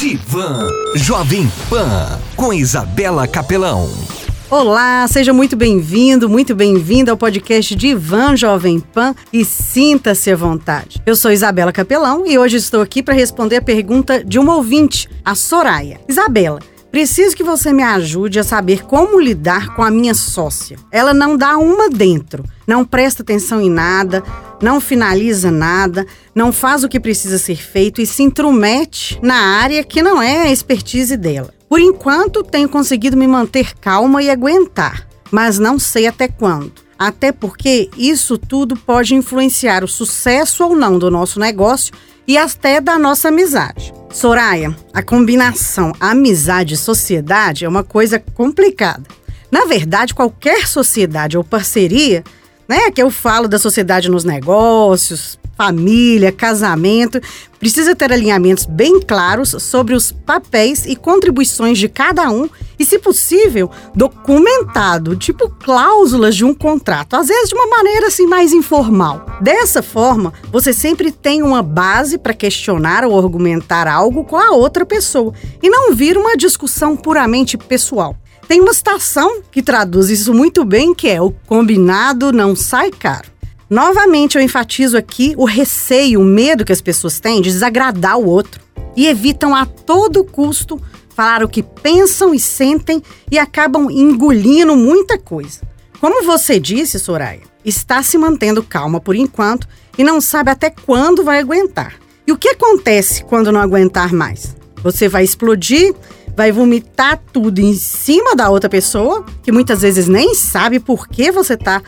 Divan Jovem Pan com Isabela Capelão. Olá, seja muito bem-vindo, muito bem-vinda ao podcast Divan Jovem Pan e sinta-se à vontade. Eu sou Isabela Capelão e hoje estou aqui para responder a pergunta de uma ouvinte, a Soraya. Isabela, Preciso que você me ajude a saber como lidar com a minha sócia. Ela não dá uma dentro, não presta atenção em nada, não finaliza nada, não faz o que precisa ser feito e se intromete na área que não é a expertise dela. Por enquanto, tenho conseguido me manter calma e aguentar, mas não sei até quando. Até porque isso tudo pode influenciar o sucesso ou não do nosso negócio e até da nossa amizade. Soraya, a combinação amizade e sociedade é uma coisa complicada. Na verdade, qualquer sociedade ou parceria, né, que eu falo da sociedade nos negócios, família, casamento, precisa ter alinhamentos bem claros sobre os papéis e contribuições de cada um e, se possível, documentado, tipo cláusulas de um contrato, às vezes de uma maneira assim mais informal. Dessa forma, você sempre tem uma base para questionar ou argumentar algo com a outra pessoa e não vir uma discussão puramente pessoal. Tem uma citação que traduz isso muito bem, que é o combinado não sai caro. Novamente, eu enfatizo aqui o receio, o medo que as pessoas têm de desagradar o outro e evitam a todo custo falar o que pensam e sentem e acabam engolindo muita coisa. Como você disse, Soraya, está se mantendo calma por enquanto e não sabe até quando vai aguentar. E o que acontece quando não aguentar mais? Você vai explodir, vai vomitar tudo em cima da outra pessoa, que muitas vezes nem sabe por que você está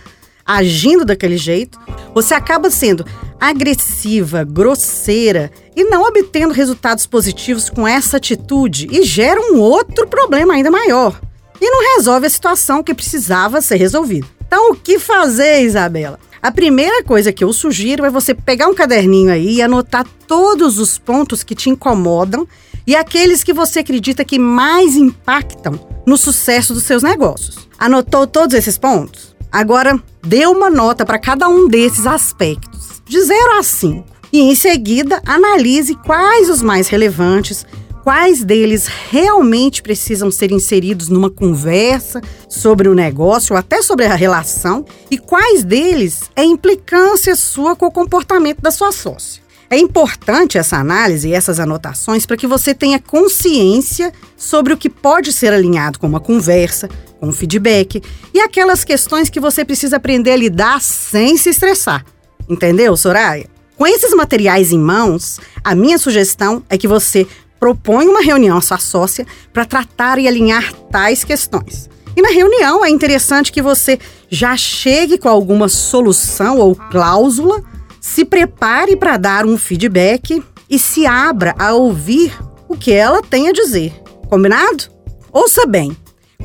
agindo daquele jeito, você acaba sendo agressiva, grosseira e não obtendo resultados positivos com essa atitude e gera um outro problema ainda maior. E não resolve a situação que precisava ser resolvida. Então, o que fazer, Isabela? A primeira coisa que eu sugiro é você pegar um caderninho aí e anotar todos os pontos que te incomodam e aqueles que você acredita que mais impactam no sucesso dos seus negócios. Anotou todos esses pontos? Agora, dê uma nota para cada um desses aspectos, de 0 a 5. E em seguida, analise quais os mais relevantes, quais deles realmente precisam ser inseridos numa conversa sobre o negócio ou até sobre a relação e quais deles é implicância sua com o comportamento da sua sócia. É importante essa análise e essas anotações para que você tenha consciência sobre o que pode ser alinhado com uma conversa, com feedback e aquelas questões que você precisa aprender a lidar sem se estressar. Entendeu, Soraya? Com esses materiais em mãos, a minha sugestão é que você proponha uma reunião à sua sócia para tratar e alinhar tais questões. E na reunião é interessante que você já chegue com alguma solução ou cláusula, se prepare para dar um feedback e se abra a ouvir o que ela tem a dizer. Combinado? Ouça bem,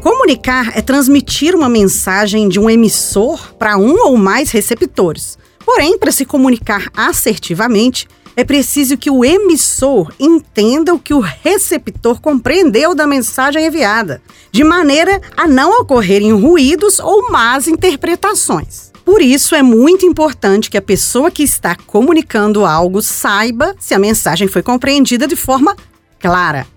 Comunicar é transmitir uma mensagem de um emissor para um ou mais receptores. Porém, para se comunicar assertivamente, é preciso que o emissor entenda o que o receptor compreendeu da mensagem enviada, de maneira a não ocorrerem ruídos ou más interpretações. Por isso, é muito importante que a pessoa que está comunicando algo saiba se a mensagem foi compreendida de forma clara.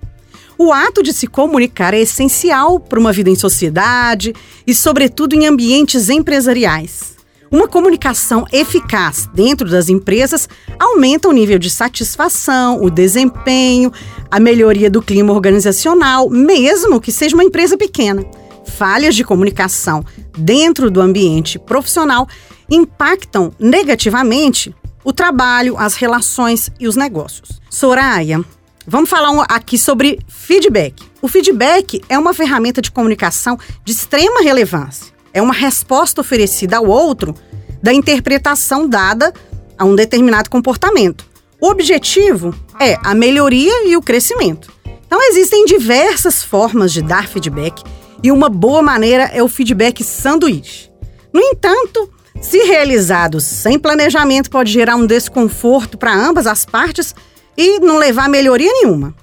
O ato de se comunicar é essencial para uma vida em sociedade e, sobretudo, em ambientes empresariais. Uma comunicação eficaz dentro das empresas aumenta o nível de satisfação, o desempenho, a melhoria do clima organizacional, mesmo que seja uma empresa pequena. Falhas de comunicação dentro do ambiente profissional impactam negativamente o trabalho, as relações e os negócios. Soraya, Vamos falar aqui sobre feedback. O feedback é uma ferramenta de comunicação de extrema relevância. É uma resposta oferecida ao outro da interpretação dada a um determinado comportamento. O objetivo é a melhoria e o crescimento. Então, existem diversas formas de dar feedback e uma boa maneira é o feedback sanduíche. No entanto, se realizado sem planejamento, pode gerar um desconforto para ambas as partes e não levar melhoria nenhuma.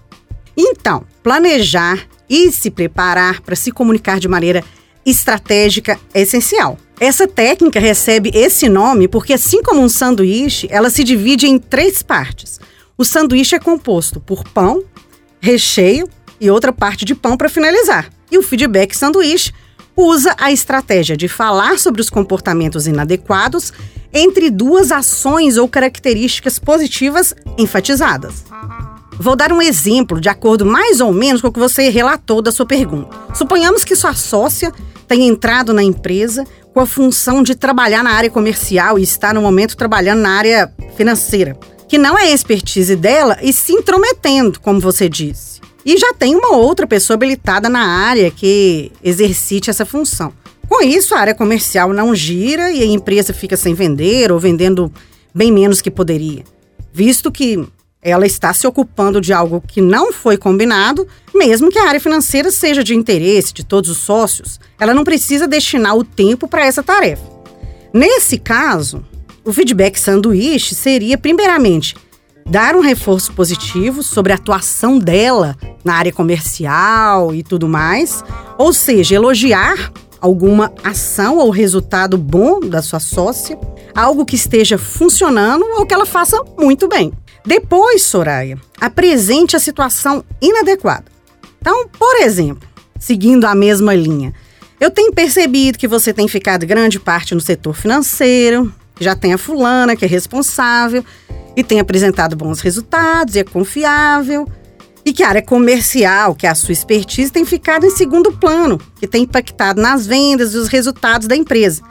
Então, planejar e se preparar para se comunicar de maneira estratégica é essencial. Essa técnica recebe esse nome porque, assim como um sanduíche, ela se divide em três partes. O sanduíche é composto por pão, recheio e outra parte de pão para finalizar. E o feedback sanduíche usa a estratégia de falar sobre os comportamentos inadequados entre duas ações ou características positivas enfatizadas. Vou dar um exemplo de acordo mais ou menos com o que você relatou da sua pergunta. Suponhamos que sua sócia tenha entrado na empresa com a função de trabalhar na área comercial e está no momento trabalhando na área financeira, que não é expertise dela e se intrometendo, como você disse. E já tem uma outra pessoa habilitada na área que exercite essa função. Com isso, a área comercial não gira e a empresa fica sem vender ou vendendo bem menos que poderia, visto que ela está se ocupando de algo que não foi combinado, mesmo que a área financeira seja de interesse de todos os sócios, ela não precisa destinar o tempo para essa tarefa. Nesse caso, o feedback sanduíche seria, primeiramente, dar um reforço positivo sobre a atuação dela na área comercial e tudo mais, ou seja, elogiar alguma ação ou resultado bom da sua sócia, algo que esteja funcionando ou que ela faça muito bem. Depois, Soraya, apresente a situação inadequada. Então, por exemplo, seguindo a mesma linha, eu tenho percebido que você tem ficado grande parte no setor financeiro, já tem a fulana que é responsável e tem apresentado bons resultados e é confiável e que a área comercial, que é a sua expertise, tem ficado em segundo plano, que tem impactado nas vendas e os resultados da empresa.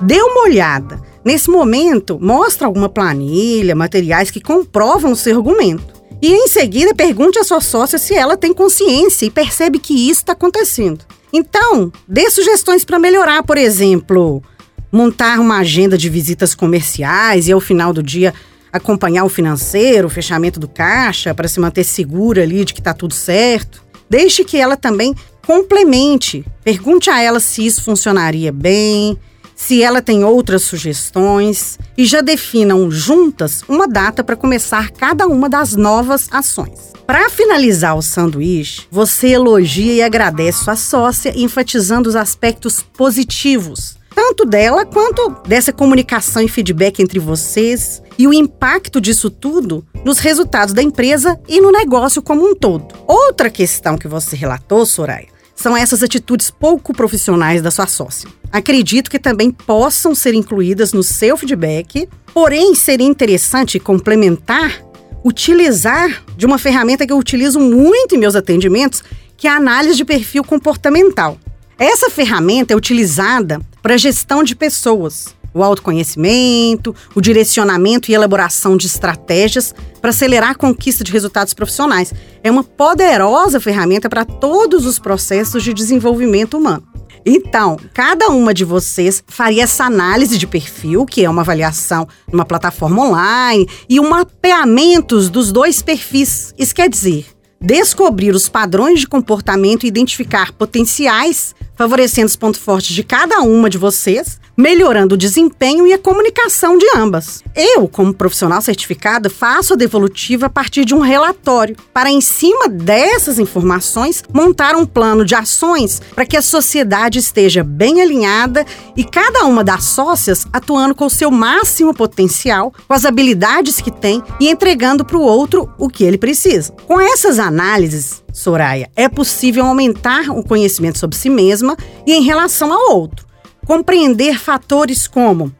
Dê uma olhada. Nesse momento, mostra alguma planilha, materiais que comprovam o seu argumento. E em seguida, pergunte à sua sócia se ela tem consciência e percebe que isso está acontecendo. Então, dê sugestões para melhorar, por exemplo, montar uma agenda de visitas comerciais e ao final do dia acompanhar o financeiro, o fechamento do caixa, para se manter segura ali de que está tudo certo. Deixe que ela também complemente. Pergunte a ela se isso funcionaria bem, se ela tem outras sugestões e já definam juntas uma data para começar cada uma das novas ações. Para finalizar o sanduíche, você elogia e agradece sua sócia, enfatizando os aspectos positivos tanto dela quanto dessa comunicação e feedback entre vocês e o impacto disso tudo nos resultados da empresa e no negócio como um todo. Outra questão que você relatou, Soraya, são essas atitudes pouco profissionais da sua sócia. Acredito que também possam ser incluídas no seu feedback, porém seria interessante complementar utilizar de uma ferramenta que eu utilizo muito em meus atendimentos, que é a análise de perfil comportamental. Essa ferramenta é utilizada para gestão de pessoas, o autoconhecimento, o direcionamento e elaboração de estratégias para acelerar a conquista de resultados profissionais. É uma poderosa ferramenta para todos os processos de desenvolvimento humano. Então, cada uma de vocês faria essa análise de perfil, que é uma avaliação numa plataforma online, e um mapeamento dos dois perfis. Isso quer dizer, descobrir os padrões de comportamento e identificar potenciais, favorecendo os pontos fortes de cada uma de vocês, melhorando o desempenho e a comunicação de ambas. Eu, como profissional certificada, faço a devolutiva a partir de um relatório, para em cima dessas informações montar um plano de ações para que a sociedade esteja bem alinhada e cada uma das sócias atuando com o seu máximo potencial, com as habilidades que tem e entregando para o outro o que ele precisa. Com essas análises, Soraya, é possível aumentar o conhecimento sobre si mesma e em relação ao outro. Compreender fatores como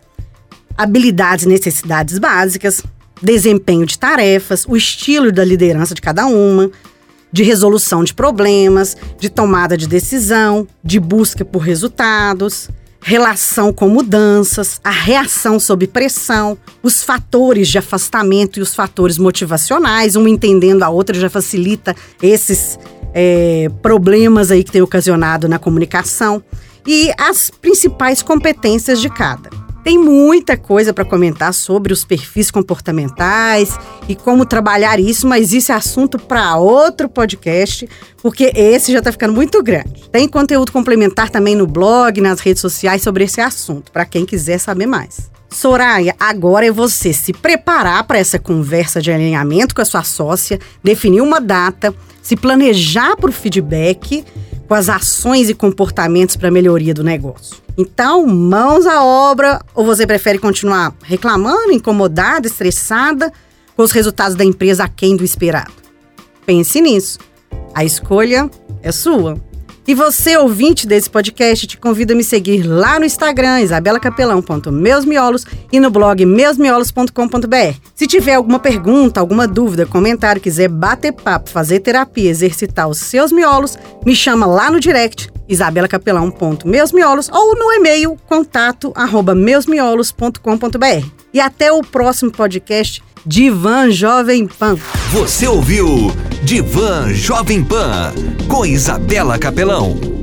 habilidades e necessidades básicas, desempenho de tarefas, o estilo da liderança de cada uma, de resolução de problemas, de tomada de decisão, de busca por resultados, relação com mudanças, a reação sob pressão, os fatores de afastamento e os fatores motivacionais, um entendendo a outra já facilita esses é, problemas aí que tem ocasionado na comunicação e as principais competências de cada. Tem muita coisa para comentar sobre os perfis comportamentais e como trabalhar isso, mas isso é assunto para outro podcast, porque esse já está ficando muito grande. Tem conteúdo complementar também no blog, nas redes sociais sobre esse assunto, para quem quiser saber mais. Soraya, agora é você se preparar para essa conversa de alinhamento com a sua sócia, definir uma data, se planejar para o feedback com as ações e comportamentos para melhoria do negócio. Então, mãos à obra, ou você prefere continuar reclamando, incomodada, estressada com os resultados da empresa aquém do esperado? Pense nisso. A escolha é sua. E você, ouvinte desse podcast, te convido a me seguir lá no Instagram, isabelacapelão.meusmiolos e no blog meusmiolos.com.br. Se tiver alguma pergunta, alguma dúvida, comentário, quiser bater papo, fazer terapia, exercitar os seus miolos, me chama lá no direct, isabelacapelão.meusmiolos ou no e-mail contato arroba meusmiolos.com.br. E até o próximo podcast Divan Jovem Pan. Você ouviu Divan Jovem Pan com Isabela Capelão.